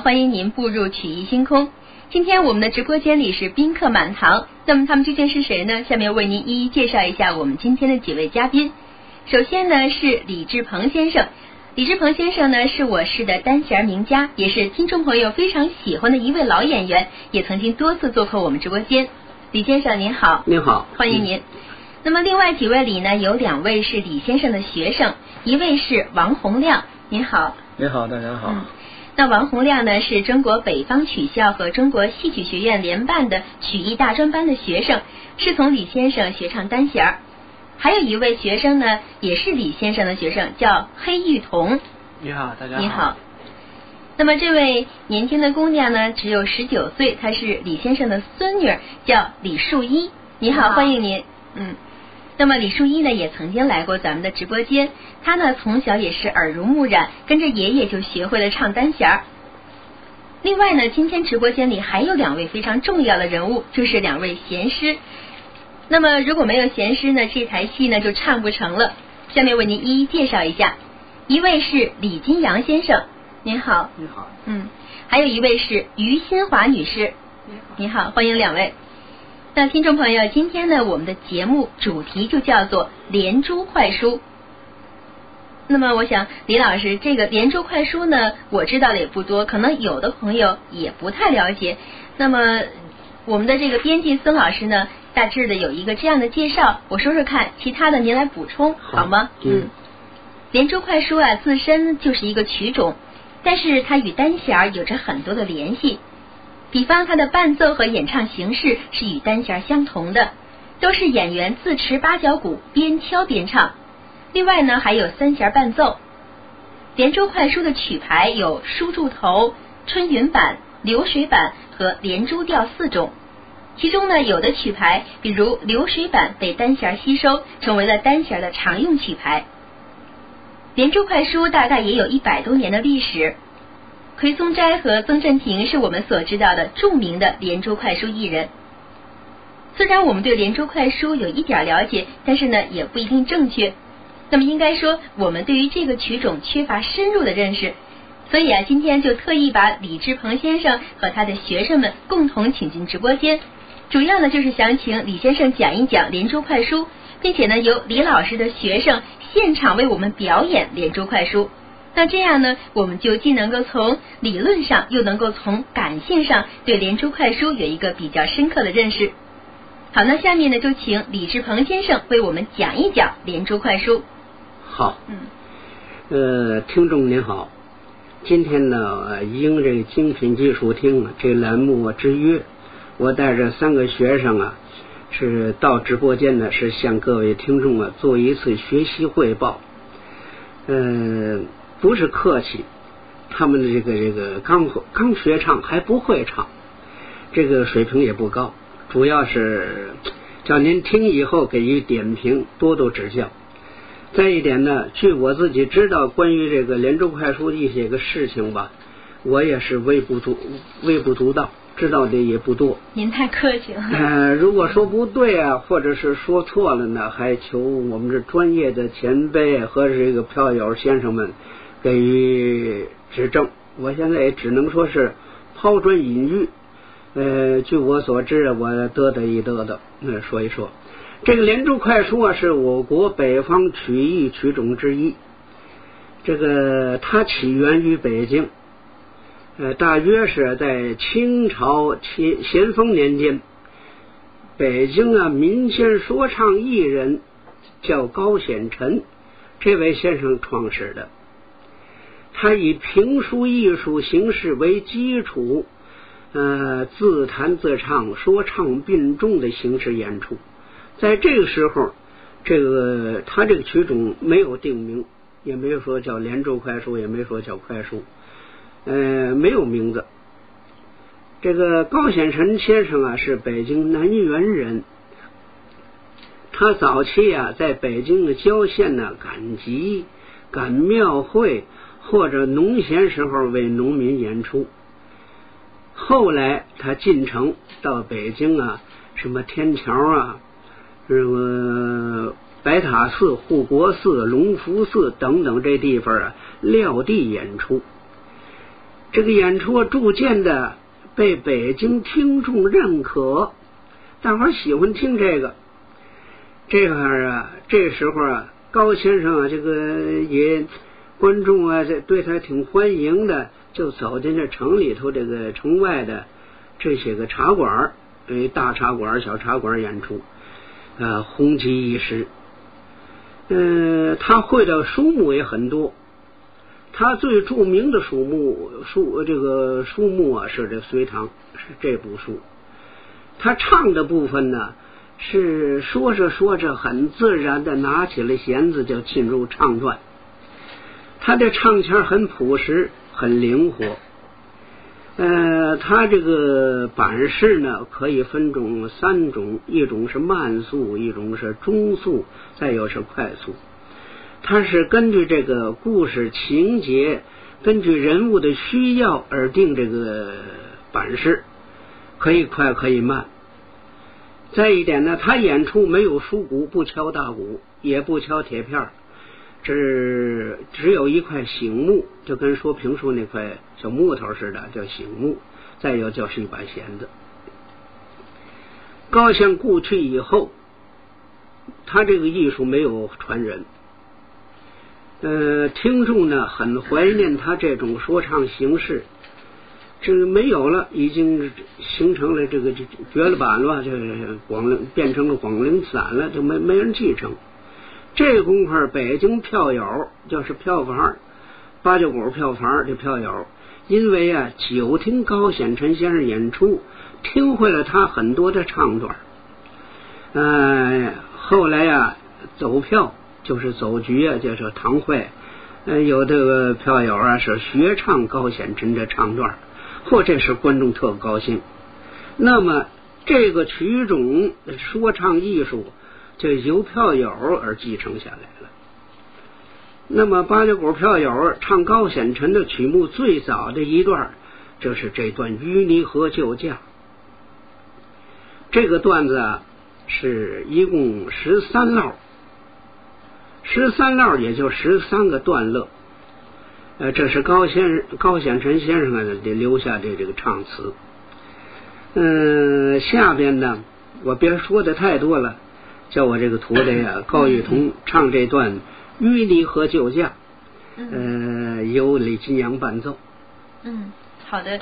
欢迎您步入曲艺星空。今天我们的直播间里是宾客满堂，那么他们究竟是谁呢？下面为您一一介绍一下我们今天的几位嘉宾。首先呢是李志鹏先生，李志鹏先生呢是我市的单弦名家，也是听众朋友非常喜欢的一位老演员，也曾经多次做客我们直播间。李先生您好，您好，欢迎您。那么另外几位里呢，有两位是李先生的学生，一位是王洪亮，您好。您好，大家好。嗯那王洪亮呢，是中国北方曲校和中国戏曲学院联办的曲艺大专班的学生，是从李先生学唱单弦儿。还有一位学生呢，也是李先生的学生，叫黑玉彤。你好，大家好。你好。那么这位年轻的姑娘呢，只有十九岁，她是李先生的孙女儿，叫李树一。你好，欢迎您。嗯。那么李树一呢，也曾经来过咱们的直播间。他呢，从小也是耳濡目染，跟着爷爷就学会了唱单弦儿。另外呢，今天直播间里还有两位非常重要的人物，就是两位弦师。那么如果没有弦师呢，这台戏呢就唱不成了。下面为您一一介绍一下，一位是李金阳先生，您好。你好。嗯，还有一位是于新华女士，你好。你好，欢迎两位。那听众朋友，今天呢，我们的节目主题就叫做连珠快书。那么，我想李老师，这个连珠快书呢，我知道的也不多，可能有的朋友也不太了解。那么，我们的这个编辑孙老师呢，大致的有一个这样的介绍，我说说看，其他的您来补充好吗？嗯。连珠快书啊，自身就是一个曲种，但是它与单弦儿有着很多的联系。比方它的伴奏和演唱形式是与单弦相同的，都是演员自持八角鼓，边敲边唱。另外呢，还有三弦伴奏。连珠快书的曲牌有书柱头、春云版、流水版和连珠调四种。其中呢，有的曲牌，比如流水版，被单弦吸收，成为了单弦的常用曲牌。连珠快书大概也有一百多年的历史。奎松斋和曾振庭是我们所知道的著名的连珠快书艺人。虽然我们对连珠快书有一点了解，但是呢也不一定正确。那么应该说，我们对于这个曲种缺乏深入的认识。所以啊，今天就特意把李志鹏先生和他的学生们共同请进直播间，主要呢就是想请李先生讲一讲连珠快书，并且呢由李老师的学生现场为我们表演连珠快书。那这样呢，我们就既能够从理论上，又能够从感性上对连珠快书有一个比较深刻的认识。好，那下面呢，就请李志鹏先生为我们讲一讲连珠快书。好。嗯。呃，听众您好，今天呢，应这个精品技术厅这栏目之约，我带着三个学生啊，是到直播间呢，是向各位听众啊做一次学习汇报。嗯。不是客气，他们的这个这个刚刚学唱还不会唱，这个水平也不高，主要是叫您听以后给予点评，多多指教。再一点呢，据我自己知道关于这个连州快书一些个事情吧，我也是微不足微不足道，知道的也不多。您太客气了。呃，如果说不对啊，或者是说错了呢，还求我们这专业的前辈和这个票友先生们。给予指正，我现在也只能说是抛砖引玉。呃，据我所知，我嘚嘚一嘚嘚，嗯，说一说这个连珠快书啊，是我国北方曲艺曲种之一。这个它起源于北京，呃，大约是在清朝乾咸丰年间，北京啊民间说唱艺人叫高显臣，这位先生创始的。他以评书艺术形式为基础，呃，自弹自唱、说唱并重的形式演出。在这个时候，这个他这个曲种没有定名，也没有说叫连珠快书，也没说叫快书，呃，没有名字。这个高显臣先生啊，是北京南园人。他早期啊，在北京的郊县呢赶集、赶庙会。或者农闲时候为农民演出。后来他进城到北京啊，什么天桥啊，什么白塔寺、护国寺、隆福寺等等这地方啊，撂地演出。这个演出逐渐的被北京听众认可，大伙喜欢听这个。这会儿啊，这时候啊，高先生啊，这个也观众啊，这对他挺欢迎的。就走进这城里头，这个城外的这些个茶馆，哎，大茶馆、小茶馆演出，呃，红极一时。嗯，他会的书目也很多，他最著名的书目书这个书目啊是这《隋唐》，是这部书。他唱的部分呢，是说着说着很自然的拿起了弦子就进入唱段，他的唱腔很朴实。很灵活，呃，他这个版式呢，可以分种三种，一种是慢速，一种是中速，再有是快速。他是根据这个故事情节，根据人物的需要而定这个版式，可以快，可以慢。再一点呢，他演出没有书鼓，不敲大鼓，也不敲铁片这只有一块醒木，就跟说评书那块小木头似的，叫醒木。再有就是一把弦子。高相故去以后，他这个艺术没有传人。呃，听众呢很怀念他这种说唱形式，这个没有了，已经形成了这个这绝了版了，就广陵变成了广陵散了，就没没人继承。这功夫，北京票友就是票房，八九股票房这票友，因为啊久听高显臣先生演出，听会了他很多的唱段，呃，后来呀走票就是走局啊，就是堂会，呃，有这个票友啊是学唱高显臣的唱段，或这是观众特高兴。那么这个曲种说唱艺术。这由票友而继承下来了。那么八九股票友唱高显臣的曲目最早的一段，就是这段《淤泥河救驾》。这个段子，是一共十三烙，十三烙也就十三个段落。呃，这是高先高显臣先生啊留下的这个唱词。嗯，下边呢，我别说的太多了。叫我这个徒弟啊，高玉彤唱这段《淤泥河救驾》，呃，由李金阳伴奏。嗯，好的。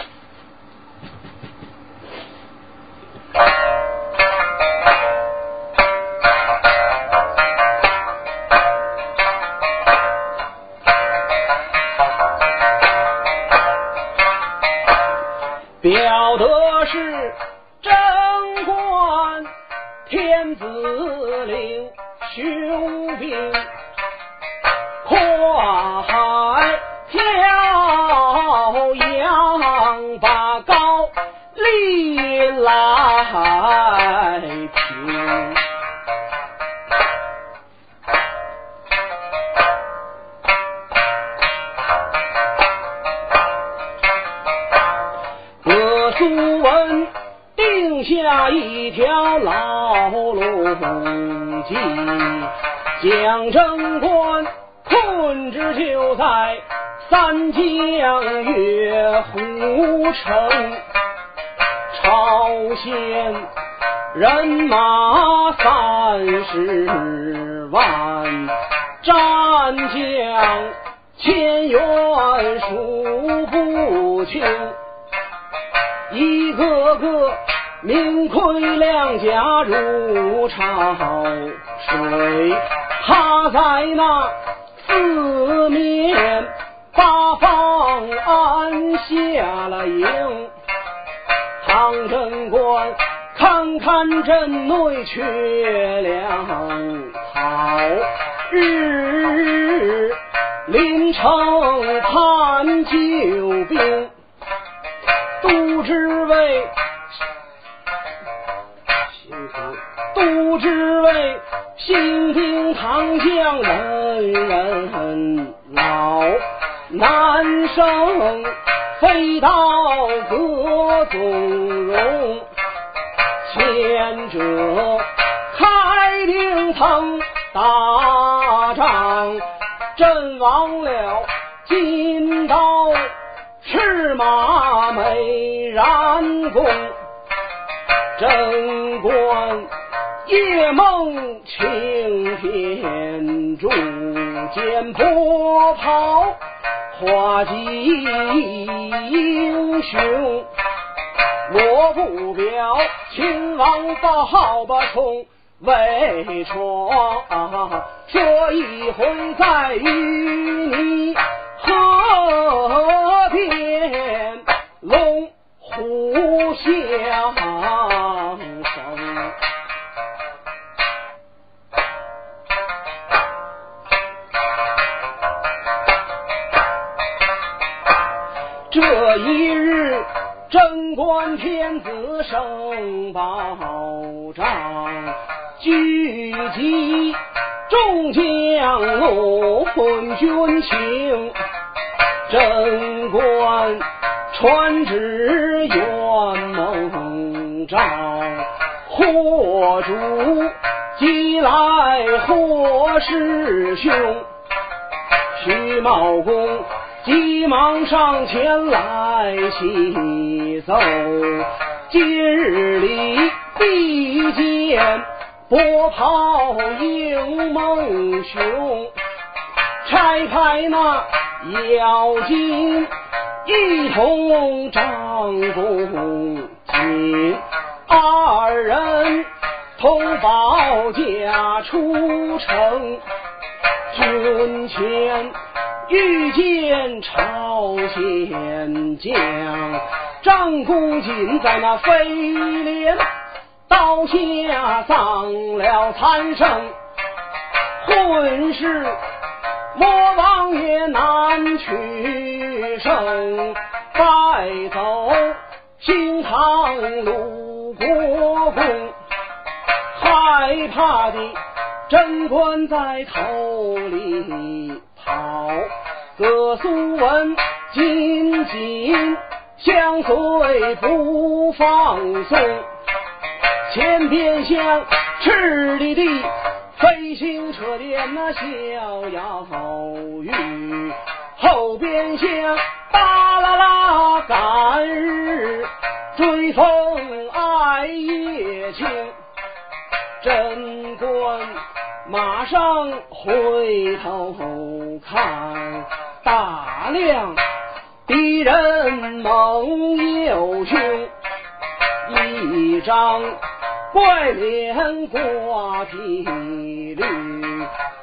两甲如潮水，他在那四面八方安下了营。唐贞观看看阵内缺粮草，日日临城盼救兵，都只都只为新兵唐将人人老，男生飞刀各纵容，前者开顶腾大仗，阵亡了金刀赤马美髯公，贞观夜梦青天柱，剑破袍。花季英雄，我不表，秦王报不冲魏闯，这一回在与你河边龙虎相生。这一日，贞观天子升宝帐，聚集众将论军情。贞观传旨元猛诏，祸主即来祸师兄，徐茂公。急忙上前来细奏，今日里必见波涛迎猛雄，拆开那妖精一同张弓箭，二人同保驾出城，军前。遇见朝鲜将，张公瑾在那飞镰刀下丧了残生，混世魔王也难取胜，败走新唐鲁国公，害怕的贞观在头里跑。各苏文紧紧相随不放松，前边厢赤里的飞行车点那逍遥雨，后边厢巴啦啦赶日追风爱夜情，贞观马上回头看。大量敌人猛又凶，一张怪脸挂皮绿，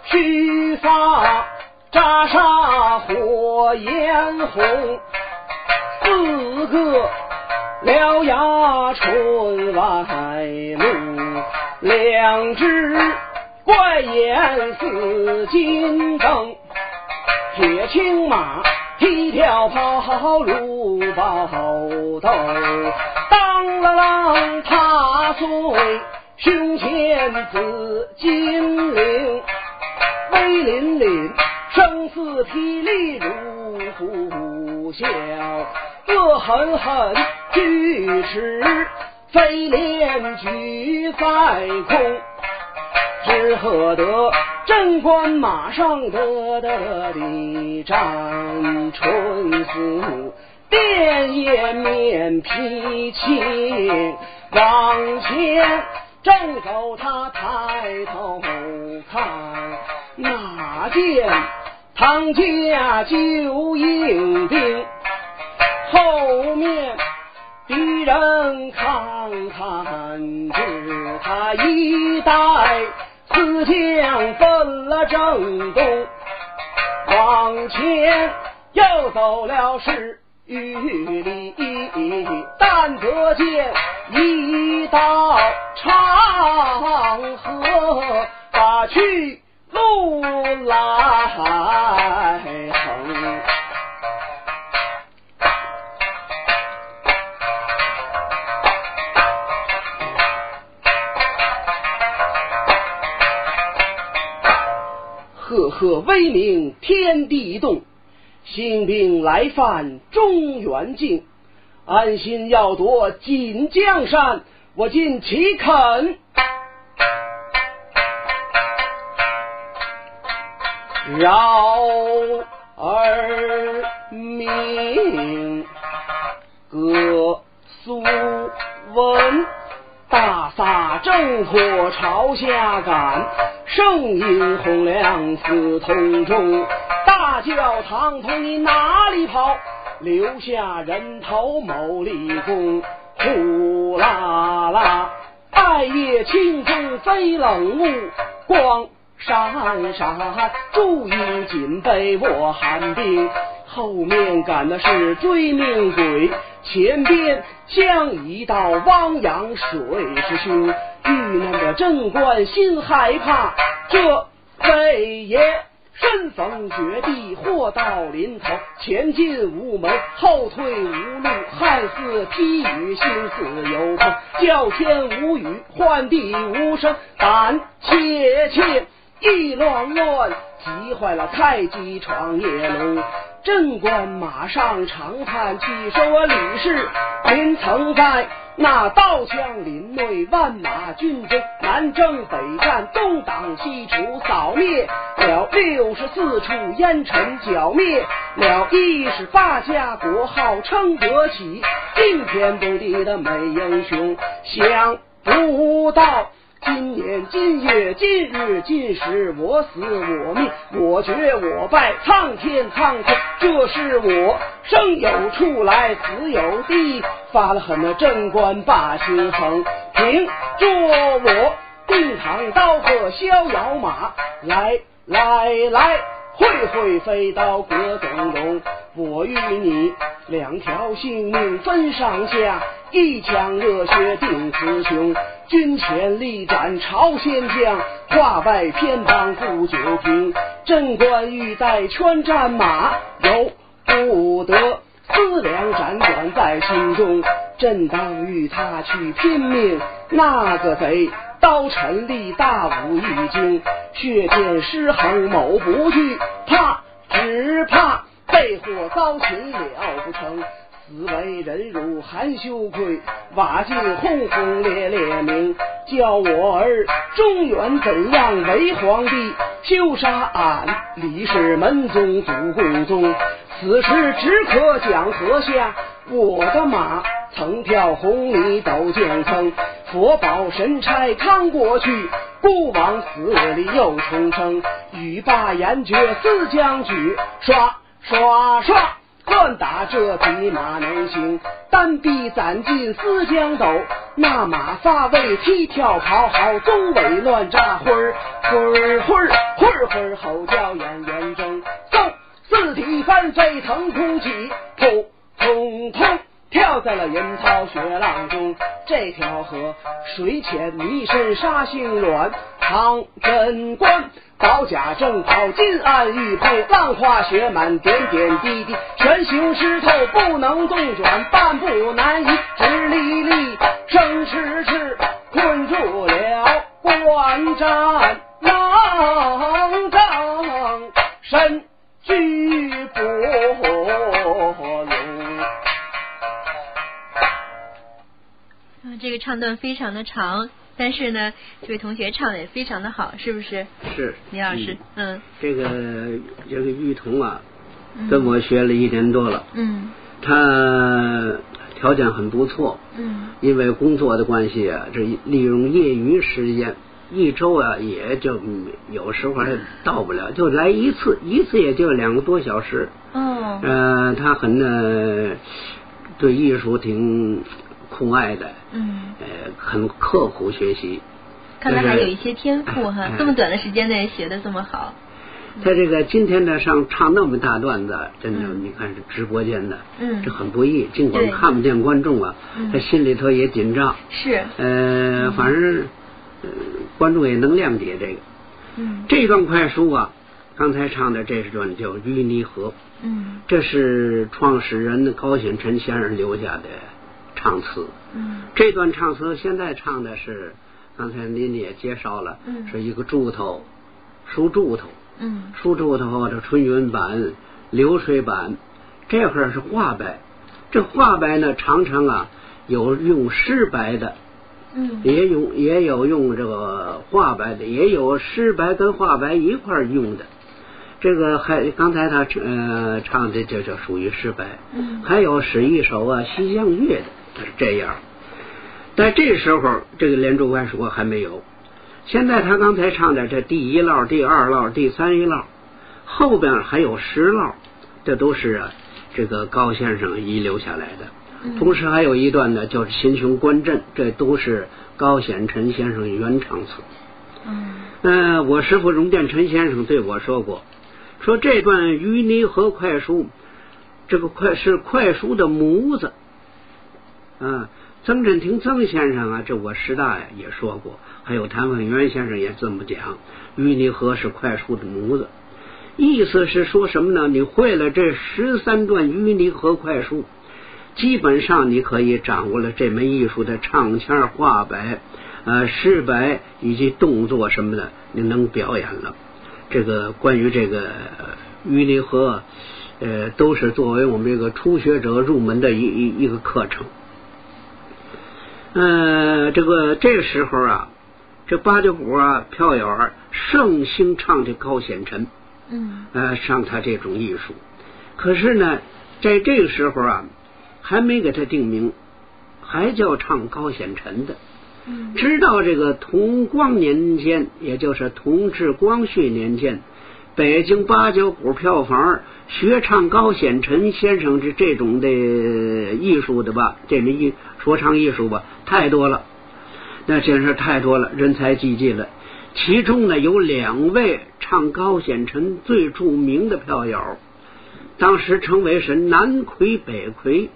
须发扎煞火焰红，四个獠牙唇外露，两只怪眼似金灯。铁青马，踢跳跑，如宝斗，当啷啷踏碎胸前紫金铃，威凛凛，声似霹雳如虎啸，恶狠狠，锯齿飞镰举在空。只喝得贞观马上得得的战春思，便也面皮青。往前正走，他抬头看，哪见唐家救应兵，后面敌人看看，只他一带。四将分了正东，往前又走了十余里，但得见一道长河把去路来横。赫赫威名天地动，兴兵来犯中原境，安心要夺锦江山，我今岂肯？饶儿命，歌苏文，大撒正火朝下赶，圣音洪亮四通中，大叫唐突你哪里跑？留下人头谋立功，呼啦啦，半夜清风飞冷雾，光。闪闪，注意紧被我寒冰，后面赶的是追命鬼，前边将一道汪洋水势凶，遇难的贞观心害怕，这非也身逢绝地，祸到临头，前进无门，后退无路，看似披雨，心似有风，叫天无语，唤地无声，胆怯怯。意乱乱，急坏了太极闯夜龙。贞观马上长叹气，说我李氏您曾在那刀枪林内，万马军中南征北战，东挡西除，扫灭了六十四处烟尘，剿灭了一十八家国号，称得起惊天动地的美英雄。想不到。今年今月今日今时，我死我命，我绝我败，苍天苍天，这是我生有处来，死有地，发了狠的贞观把心横，凭着我定堂刀客逍遥马，来来来，会会飞刀戈咚咚，我与你两条性命分上下，一腔热血定雌雄。军前力斩朝鲜将，话外偏帮顾九平。贞观欲带圈战马，由不得思量斩短在心中。正当与他去拼命，那个贼刀沉力大武一惊，血溅尸横某不惧，怕只怕被火遭擒了不成。此为人辱含羞愧，瓦尽轰轰烈烈名，叫我儿中原怎样为皇帝？休杀俺李氏门宗祖公宗。此时只可讲河下，我的马曾跳红泥斗剑曾，佛宝神差扛过去，孤王死里又重生，欲罢言绝四将举，刷刷刷。乱打这匹马能行，单臂攒进丝江斗，那马发为踢跳跑，好中尾乱扎灰儿，灰儿灰儿灰儿灰儿吼叫眼眼睁，嗖四蹄翻飞腾空起，扑通通跳在了银涛雪浪中。这条河水浅泥深沙性软，唐贞观。宝甲正好，金鞍玉佩，浪花雪满，点点滴滴，全形湿透，不能动转，半步难移，直立立，生迟迟，困住了关战狼狈，身居不啊，这个唱段非常的长。但是呢，这位同学唱的也非常的好，是不是？是，李老师，嗯。这个这个玉彤啊，跟我学了一年多了。嗯。他条件很不错。嗯。因为工作的关系啊，这利用业余时间，一周啊也就有时候还到不了，就来一次，一次也就两个多小时。哦。呃，他很呢，对艺术挺。酷爱的，嗯，呃，很刻苦学习，看来还有一些天赋哈，这么短的时间内学的这么好。在这个今天的，上唱那么大段子，真的，你看是直播间的，嗯，这很不易。尽管看不见观众啊，他心里头也紧张。是。呃，反正，观众也能谅解这个。嗯。这段快书啊，刚才唱的这是段叫《淤泥河》。嗯。这是创始人高显臣先生留下的。唱词，嗯，这段唱词现在唱的是，刚才您也介绍了，嗯，是一个柱头，书柱头，嗯，书柱头这春云版流水板，这块是画白。这画白呢，常常啊有用湿白的，嗯。也有也有用这个画白的，也有湿白跟画白一块儿用的。这个还刚才他呃唱的这就属于诗白，嗯。还有使一首啊《西厢月》的是这样。在这时候，这个连珠快说还没有。现在他刚才唱的这第一烙、第二烙、第三一烙，后边还有十烙，这都是啊这个高先生遗留下来的。嗯同时还有一段呢，叫《秦琼观阵》，这都是高显臣先生原唱词。嗯嗯，我师傅荣殿臣先生对我说过，说这段淤泥河快书，这个快是快书的模子。啊，曾振庭曾先生啊，这我师大呀也说过，还有谭凤元先生也这么讲，淤泥河是快书的模子。意思是说什么呢？你会了这十三段淤泥河快书，基本上你可以掌握了这门艺术的唱腔、画白、呃诗白以及动作什么的，你能表演了。这个关于这个淤泥河，呃，都是作为我们这个初学者入门的一一一个课程。呃，这个这个时候啊，这八九鼓啊、票友啊盛兴唱这高显臣，嗯呃，上他这种艺术。可是呢，在这个时候啊，还没给他定名，还叫唱高显臣的。嗯直到这个同光年间，也就是同治、光绪年间，北京八九鼓票房学唱高显臣先生这这种的艺术的吧，这门艺说唱艺术吧，太多了，那真是太多了，人才济济了。其中呢，有两位唱高显臣最著名的票友，当时称为是南魁北魁。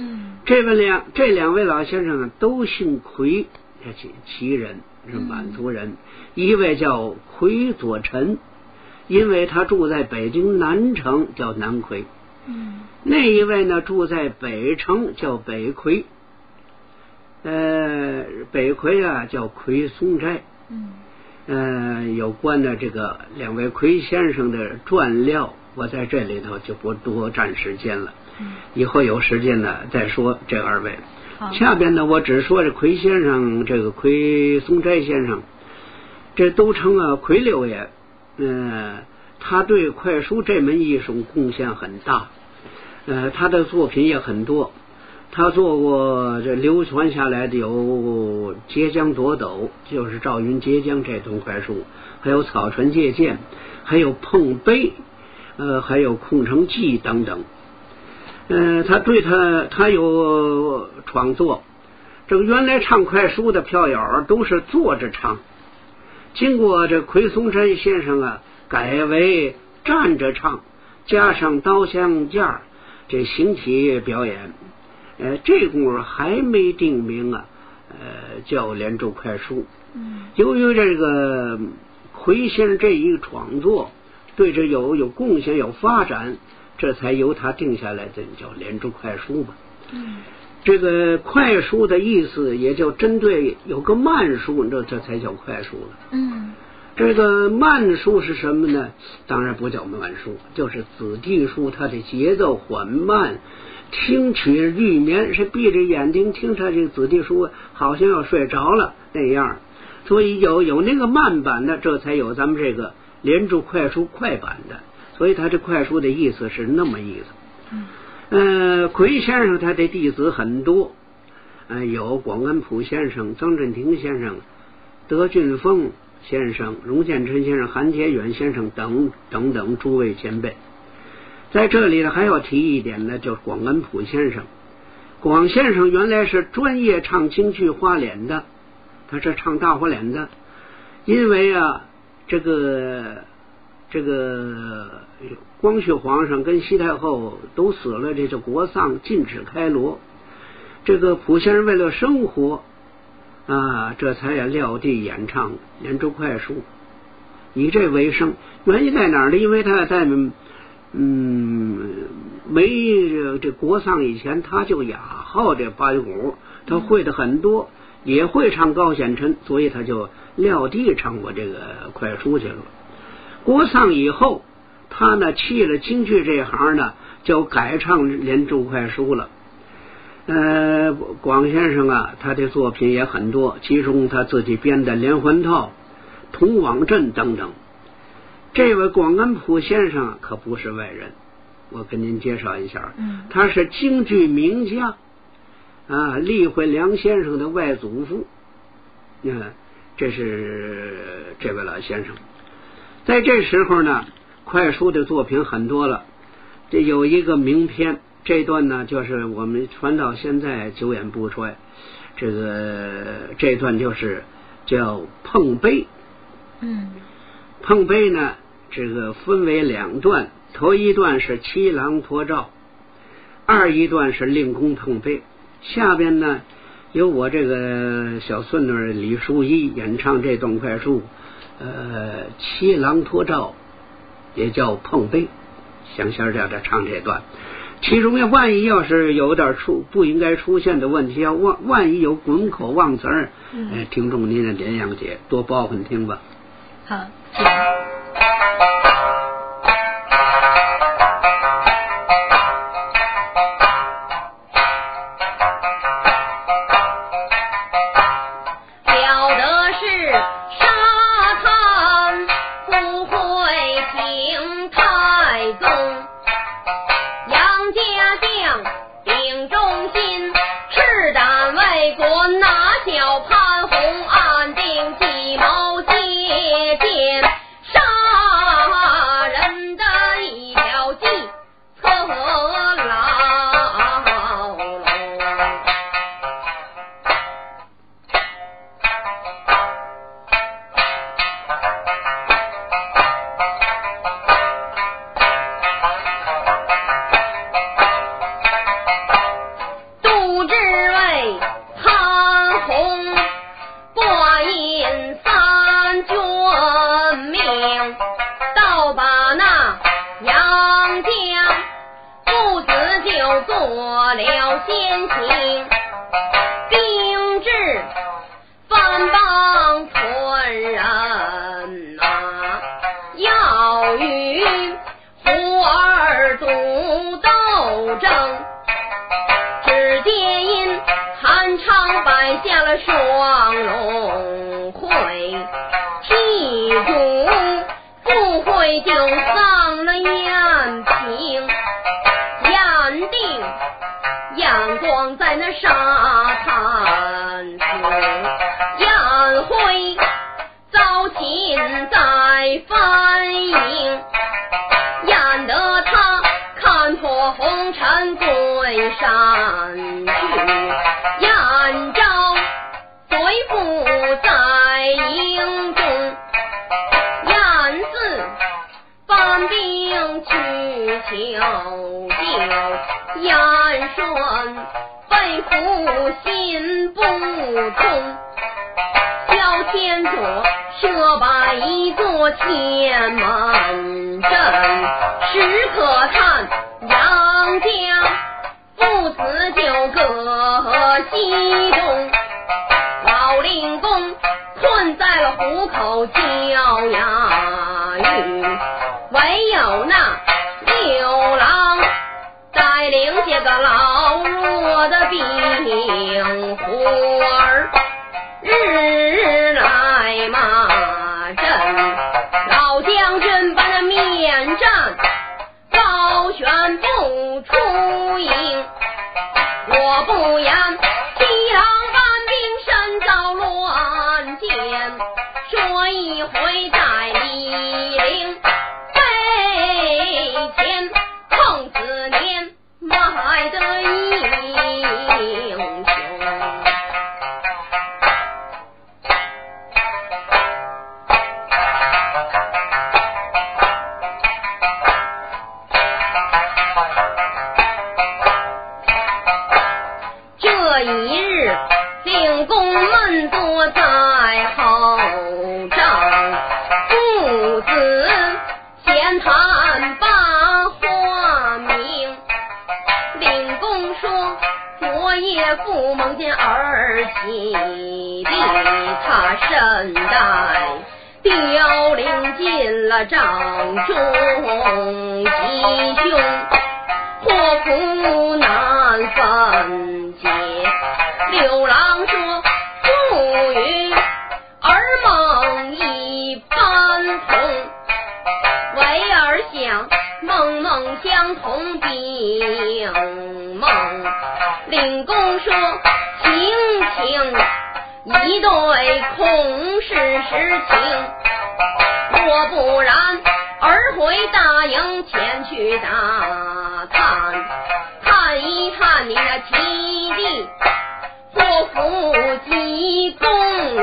嗯这位两这两位老先生呢，都姓魁，这齐齐人是满族人。一位叫魁左臣，因为他住在北京南城，叫南魁；嗯那一位呢，住在北城，叫北魁。呃，北魁啊，叫魁松斋。嗯呃，有关的这个两位魁先生的传料，我在这里头就不多占时间了。嗯以后有时间呢再说这二位。好下边呢，我只说这魁先生，这个魁松斋先生，这都称啊魁六爷。嗯、他对快书这门艺术贡献很大，呃，他的作品也很多。他做过这流传下来的有《截江夺斗》，就是赵云截江这段快书，还有《草船借箭》，还有《碰杯》，呃，还有《空城计》等等。呃，他对他他有创作，这个原来唱快书的票友都是坐着唱，经过这奎松山先生啊改为站着唱，加上刀枪架儿这形体表演，呃，这功夫还没定名啊，呃，叫连州快书。嗯由于这个魁先生这一个创作对这有有贡献有发展，这才由他定下来的叫连州快书吧。嗯这个快书的意思也就针对有个慢书，这这才叫快书了。嗯这个慢书是什么呢？当然不叫慢书，就是子弟书，它的节奏缓慢，听曲欲眠，是闭着眼睛听他这个子弟书，好像要睡着了那样。所以有有那个慢版的，这才有咱们这个连珠快书快版的。所以他这快书的意思是那么意思。嗯呃，奎先生他的弟子很多，呃，有广安普先生、曾振庭先生、德俊峰先生、荣建臣先生、韩铁远先生等等等诸位前辈。在这里呢，还要提一点呢，就是广安普先生。广先生原来是专业唱京剧花脸的，他是唱大花脸的。因为啊，这个这个光绪皇上跟西太后都死了，这叫国丧，禁止开锣。这个普先生为了生活啊，这才也撂地演唱连州快书，以这为生。原因在哪儿呢？因为他在嗯没这国丧以前，他就雅好这八音鼓，他会的很多，也会唱高显臣，所以他就撂地唱过这个快书去了。国丧以后，他呢弃了京剧这一行呢，就改唱连周快书了。呃，广先生啊，他的作品也很多，其中他自己编的连环套、同网阵等等。这位广安普先生可不是外人，我跟您介绍一下，嗯他是京剧名家啊，厉慧良先生的外祖父。嗯，这是这位老先生。在这时候呢，快书的作品很多了，这有一个名篇，这段呢就是我们传到现在久远不衰。这个这段就是叫碰杯。嗯碰杯呢，这个分为两段，头一段是七郎托照，二一段是令公碰杯。下边呢，由我这个小孙女李淑一演唱这段快书，呃，七郎托照也叫碰杯，香仙儿叫他唱这段。其中要万一要是有点出不应该出现的问题，要万万一有滚口忘词儿，嗯，听众您也联谅解，多包涵听吧。好，谢谢。西东，老令公困在了虎口相同并梦。令公说情情一对空是实情，若不然儿回大营前去打探，探一探你那七弟祸福及公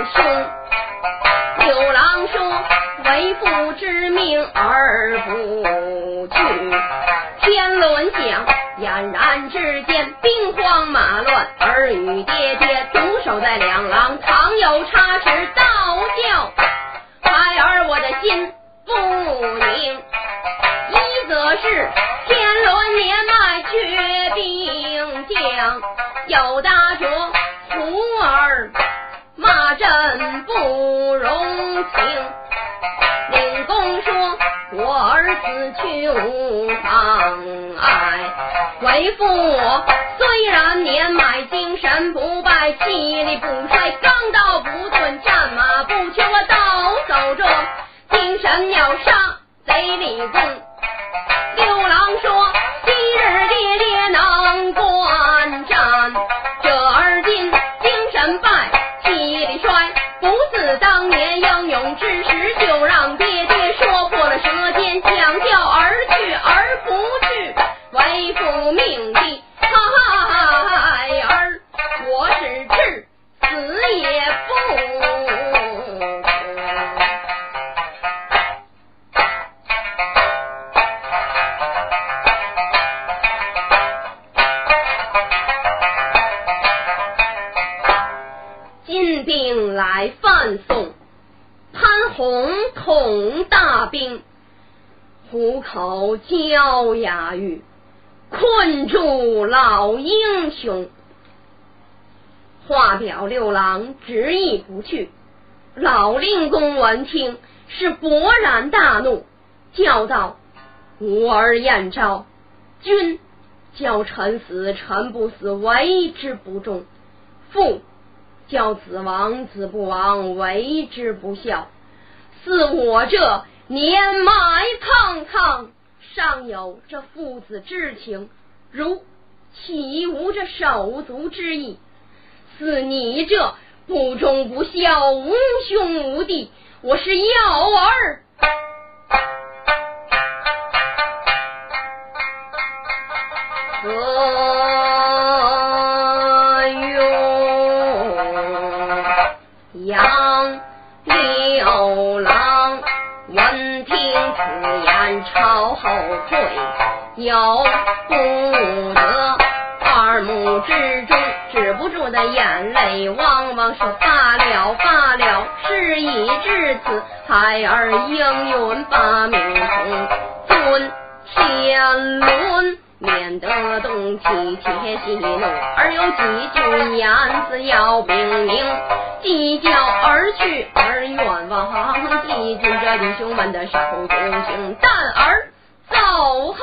兄。九郎说为父之命而不去，天伦响，俨然之间兵荒马乱，儿与爹爹独守在两廊，倘有差池倒叫，孩儿我的心不宁。一则是天伦年迈缺兵将，有大着徒儿骂朕不容情。我儿子去无妨碍，为父虽然年迈，精神不败，气力不衰，刚刀不钝，战马不缺，我倒走着精神要杀贼里功。命的孩儿，我是至死也不。”金兵来犯宋，潘洪统大兵，虎口焦牙玉，困住老英雄。话表六郎执意不去，老令公闻听是勃然大怒，叫道：“吾儿燕昭，君叫臣死，臣不死，为之不忠；父。”教子亡，子不亡，为之不孝。似我这年迈苍苍，尚有这父子之情，如岂无这手足之意？似你这不忠不孝，无兄无弟，我是要儿。朝后退，由不得二目之中止不住的眼泪汪汪说罢了罢了，事已至此，孩儿应允把命从，尊天伦。免得动气且息怒，而有几句言辞要禀明。计较而去，而远望记住这弟兄们的手足情。但儿走后，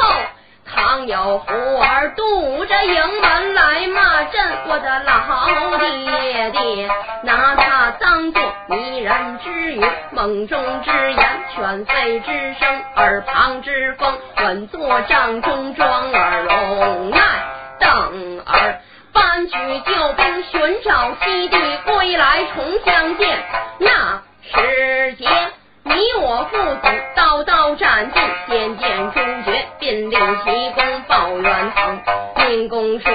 倘有虎儿堵着营门来骂朕，我的老爹爹，拿他当作迷人之语，梦中之言，犬吠之声，耳旁之风，稳坐帐中装耳聋爱，等儿搬取救兵，寻找西地归来重相见。那时节，你我父子刀刀斩尽，渐渐诛绝，并令其功报远腾。令公说：“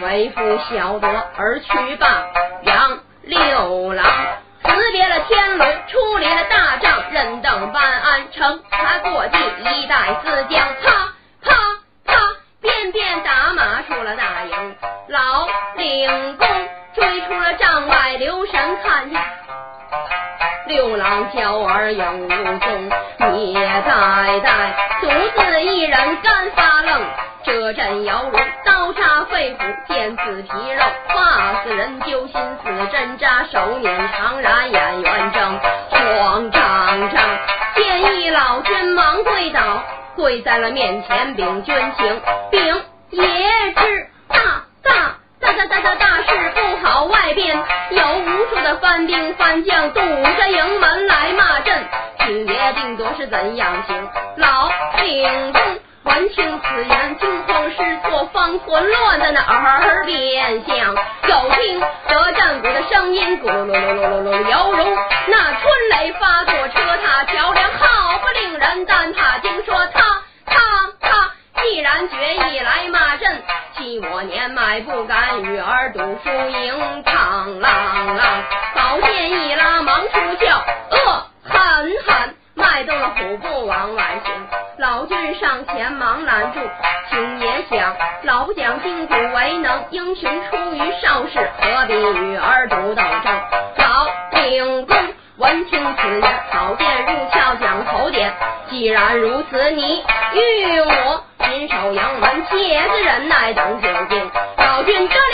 为父晓得，而去罢。”杨六郎辞别了天伦，出离了大帐，任等办案，乘他过地，一带四将，啪啪啪，便便打马出了大营。老领公追出了帐外，留神看呀。六郎娇儿养无踪，也代代独自一人干发愣。这阵摇龙刀扎肺腑，见刺皮肉，怕死人揪心死针扎，手捻长髯眼圆睁，慌张张见一老君忙跪倒，跪在了面前禀军情，禀爷知大大。大大大大大事不好，外边有无数的番兵番将堵着营门来骂阵，请爷定夺是怎样行？老领公闻听此言，惊慌失措，方寸乱在那耳边响，又听得战鼓的声音咕噜噜噜噜噜噜犹如那春雷发作，车踏桥梁，好不令人胆怕。听说他他既然决意来骂阵，欺我年迈不敢与儿赌输赢，嘡啷啷，宝剑一拉忙出鞘，恶狠狠迈动了虎步往外行。老君上前忙拦住，请爷想，老将筋骨为能，英雄出于少时，何必与儿赌斗争？老领公闻听此言，宝剑入鞘将头点。既然如此，你与我紧守营门，且自忍耐等救兵。老君这里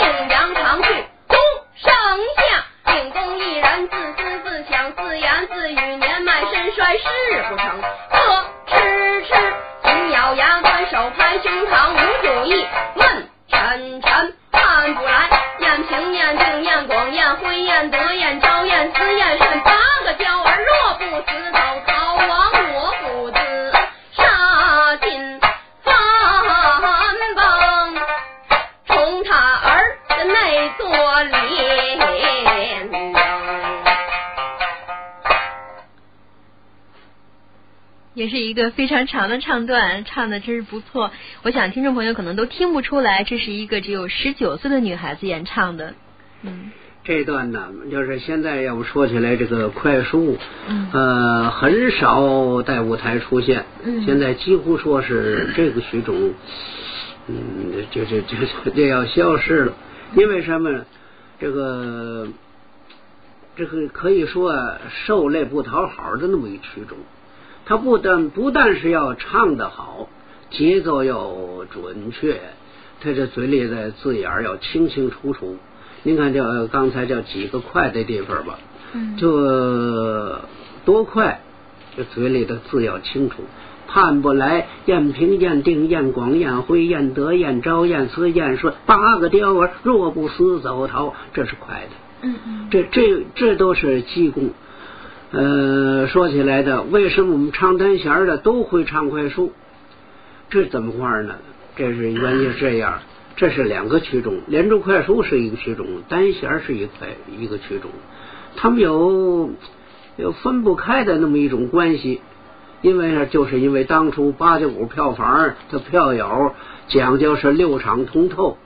的内做连也是一个非常长的唱段，唱的真是不错。我想听众朋友可能都听不出来，这是一个只有十九岁的女孩子演唱的。嗯这段呢，就是现在要不说起来，这个快书，嗯呃，很少在舞台出现。嗯现在几乎说是这个曲种，嗯，就就就就就要消失了。因为什么呢？这个这个可以说啊受累不讨好的那么一曲种。它不但不但是要唱得好，节奏要准确，他这嘴里的字眼要清清楚楚。您看叫刚才叫几个快的地方吧，嗯就多快，这嘴里的字要清楚。盼不来，燕平、燕定、燕广、燕辉、燕德、燕昭、燕思、燕顺，八个雕儿，若不死走逃，这是快的。嗯嗯这这这都是济公。呃，说起来的，为什么我们唱单弦儿的都会唱快书？这怎么话呢？这是原因是这样，这是两个曲种，连珠快书是一个曲种，单弦是一块一个曲种，他们有有分不开的那么一种关系。因为呢，就是因为当初八九五票房的票友讲究是六场通透，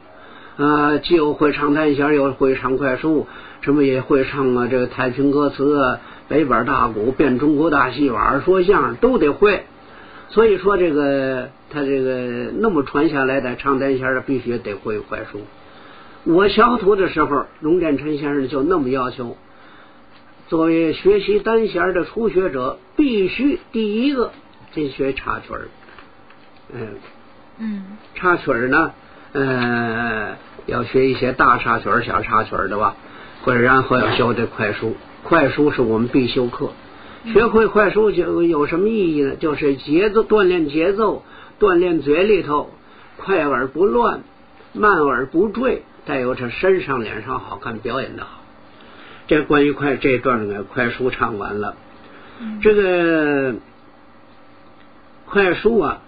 呃，既有会唱单弦，又会唱快书，什么也会唱啊，这个太平歌词啊，北板大鼓，变中国大戏法，说相声都得会。所以说，这个他这个那么传下来的唱单弦的，必须得会快书。我小徒的时候，龙占臣先生就那么要求。作为学习单弦的初学者，必须第一个先学插曲儿。嗯，嗯插曲儿呢，呃，要学一些大插曲儿、小插曲儿的吧，或者然后要学这快书。快书是我们必修课。学会快书就有什么意义呢？就是节奏锻炼节奏，锻炼嘴里头快而不乱，慢而不坠，再有这身上脸上好看，表演的好。这关于快这段呢，快书唱完了。这个快书啊，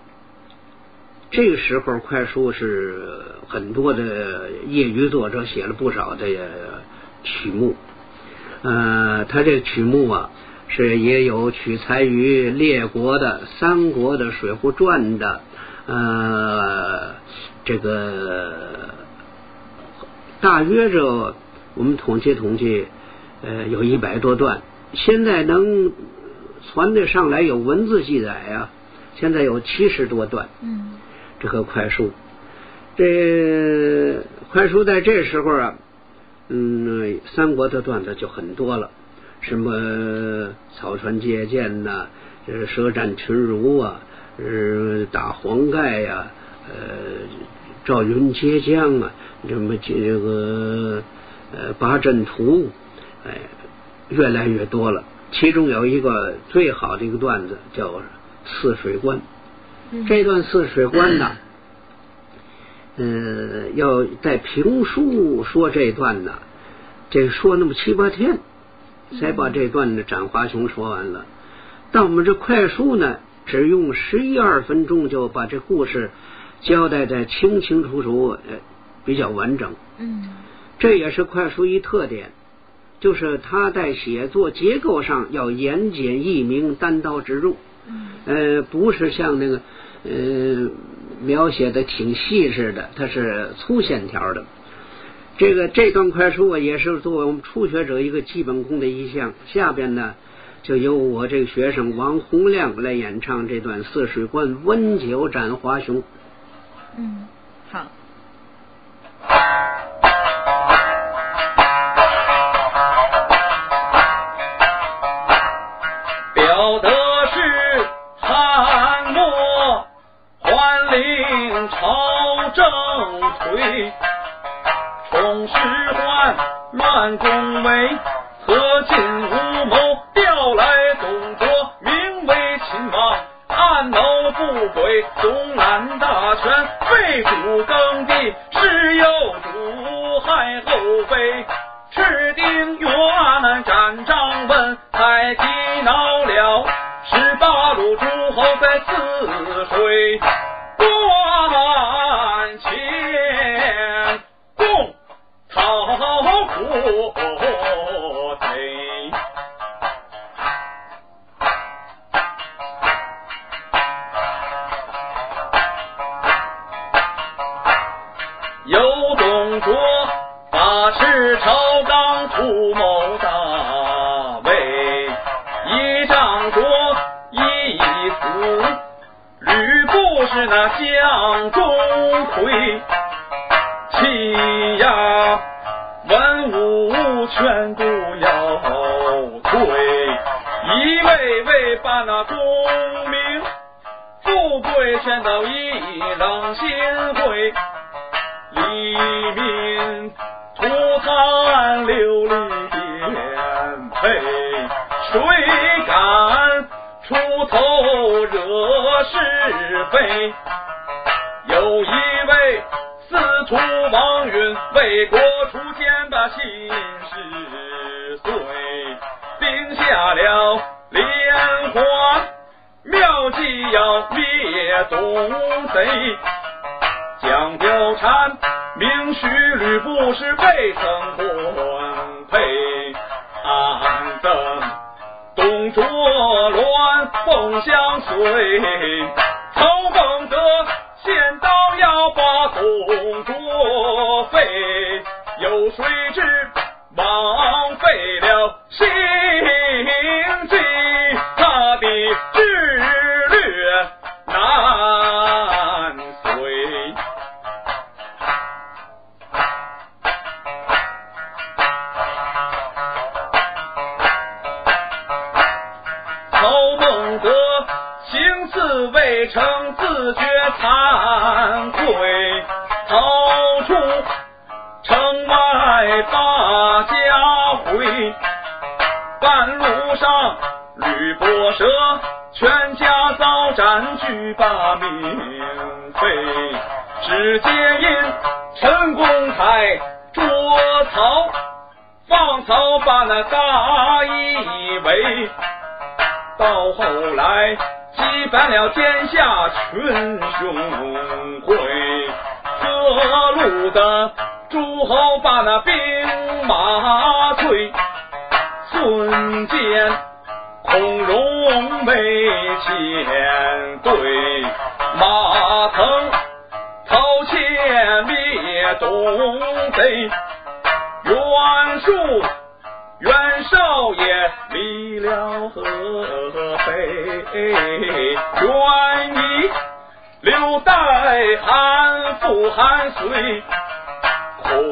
这个时候快书是很多的业余作者写了不少的曲目。呃，他这曲目啊，是也有取材于列国的、三国的、《水浒传》的，呃，这个大约着我们统计统计，呃，有一百多段。现在能传得上来有文字记载啊，现在有七十多段。嗯这个快书，这快书在这时候啊，嗯，三国的段子就很多了，什么草船借箭呐、这舌战群儒啊，呃，打黄盖呀、呃，赵云接江啊，什么这个呃八阵图，哎，越来越多了。其中有一个最好的一个段子叫汜水关。这段泗水关呢，呃，要在评书说这段呢，这说那么七八天，才把这段的斩华雄说完了。但我们这快书呢，只用十一二分钟就把这故事交代的清清楚楚，呃，比较完整。嗯这也是快书一特点，就是他在写作结构上要言简意明、单刀直入。嗯呃，不是像那个呃描写的挺细致的，它是粗线条的。这个这段快书啊，也是作为我们初学者一个基本功的一项。下边呢，就由我这个学生王洪亮来演唱这段《泗水关温酒斩华雄》。嗯，好。回，宠使官乱宫闱，何进无谋调来董卓，名为秦王。暗谋不轨，总揽大权，废主耕地，是要主害后妃。赤丁元曹孟德先刀要把董卓废，有谁知枉费了心。群雄会，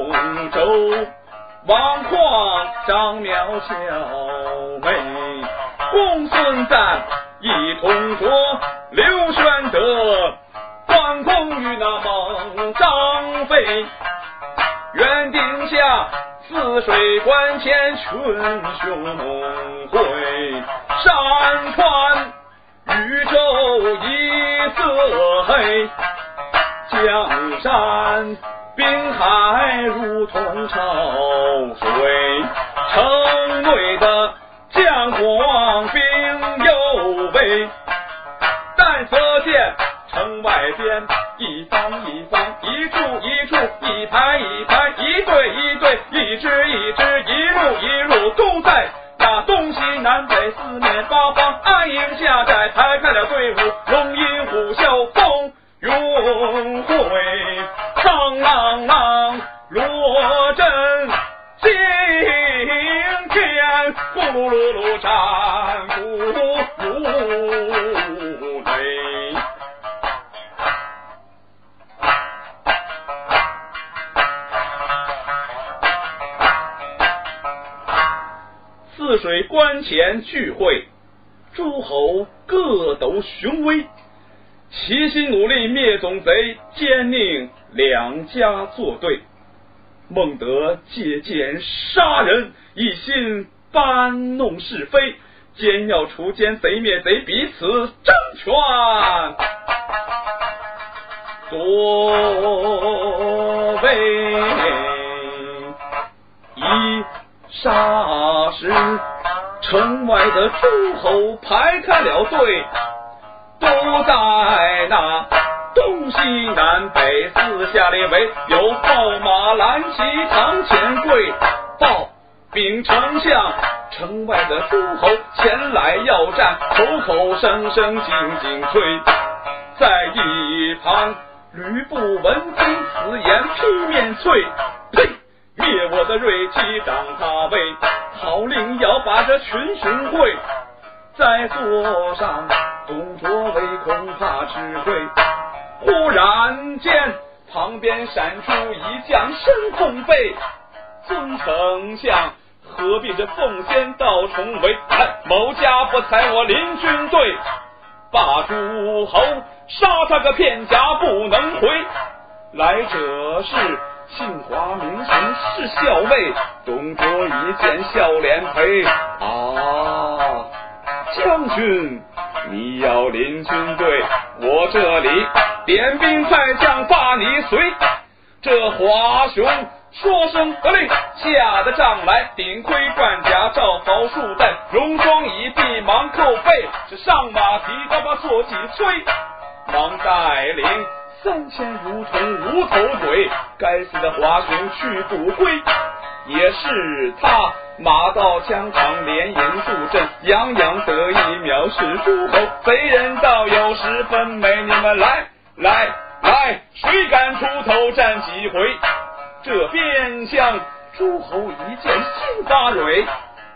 空州王匡张邈小妹，公孙瓒一同着刘玄德，关公与那孟张飞，原定下。泗水关前群雄会，山川宇宙一色黑，江山滨海如同潮水，城内的将官兵有备，但可见城外边一方一方，一处一处，一排一排，一队一队，一支一支，一路一路，都在那东西南北四面八方安营下寨，排开了队伍，龙吟虎啸，风云会，苍啷啷落阵惊天，呼噜噜噜战鼓如雷。泗水关前聚会，诸侯各斗雄威，齐心努力灭总贼，兼宁两家作对。孟德借剑杀人，一心搬弄是非，奸要除奸，贼灭贼，彼此争权作为。一霎时，城外的诸侯排开了队，都在那东西南北四下列围，有号马蓝旗堂前跪，报禀丞相，城外的诸侯前来要战，口口声声紧紧催，在一旁吕布闻听此言，劈面啐，呸！灭我的锐气当他威，号令要把这群雄会，在座上董卓为恐怕吃亏。忽然间，旁边闪出一将身空背，尊丞相何必这奉先到重围？看某家不才我临军队，把诸侯杀他个片甲不能回。来者是。杏华名雄是校尉，董卓一见笑脸赔。啊，将军，你要领军队，我这里点兵派将把你随。这华雄说声得令，下的帐来，顶盔贯甲，罩袍束带，戎装已毕，忙扣背，是上马提刀把坐骑催，忙带领。三千如同无头鬼，该死的华雄去不归。也是他马到疆场连营助阵，洋洋得意藐视诸侯。贼人道有十分美，你们来来来，谁敢出头战几回？这边厢诸侯一见心发蕊，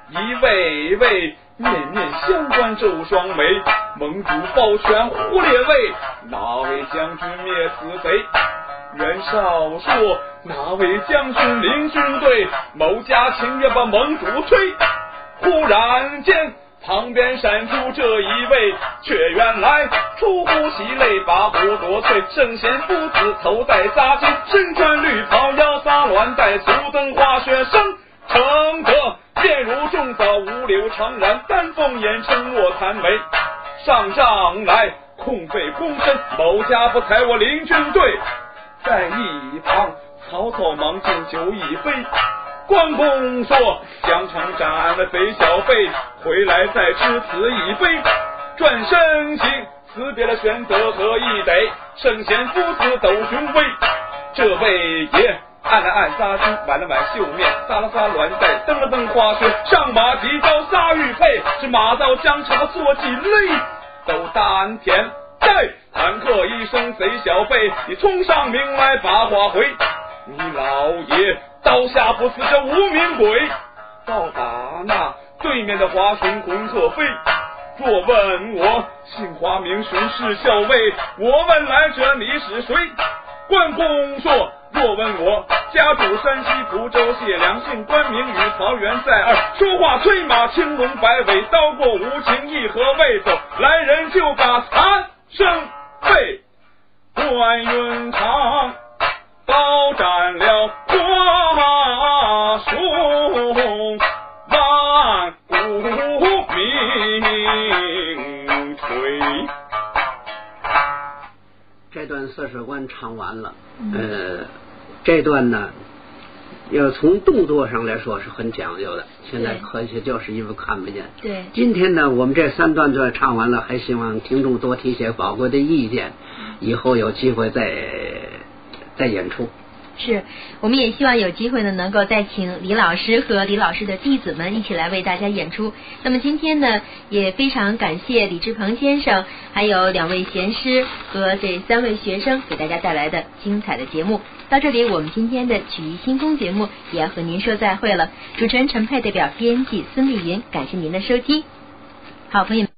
一位位。面面相关皱双眉，盟主抱拳呼列位，哪位将军灭此贼？袁绍说，哪位将军？领军？队？某家情愿把盟主推。忽然间，旁边闪出这一位，却原来出乎喜泪，把虎夺萃。圣贤夫子头戴纱巾，身穿绿袍，腰撒鸾带，足蹬花雪生承德。面如重枣，五柳长髯，丹凤眼，沉默残眉。上帐来，空费躬身，某家不睬我领军？队。在一旁，曹操忙敬酒一杯。关公说：疆场斩了贼小辈，回来再吃此一杯。转身行，辞别了玄德和义得，圣贤夫子斗雄威。这位爷。按了按扎巾，挽了挽袖面，撒了撒鸾带，蹬了蹬花靴，上马提刀杀玉佩，是马到疆场坐骑勒斗丹田。在坦克一声贼小辈，你冲上名来把话回。你老爷刀下不死这无名鬼，倒把那对面的华雄魂鹤飞。若问我姓华名雄是校尉，我问来者你是谁？关公说。若问我家住山西蒲州解良姓关名羽，桃园在二。说话催马青龙摆尾，刀过无情义和未走，来人就把残生背。关云长刀斩了华雄，万古名垂。士官唱完了，呃，这段呢，要从动作上来说是很讲究的，现在对可惜就是因为看不见。对，今天呢，我们这三段段唱完了，还希望听众多提些宝贵的意见，以后有机会再再演出。是，我们也希望有机会呢，能够再请李老师和李老师的弟子们一起来为大家演出。那么今天呢，也非常感谢李志鹏先生，还有两位贤师和这三位学生给大家带来的精彩的节目。到这里，我们今天的曲艺星空节目也要和您说再会了。主持人陈佩代表编辑孙丽云，感谢您的收听。好，朋友们。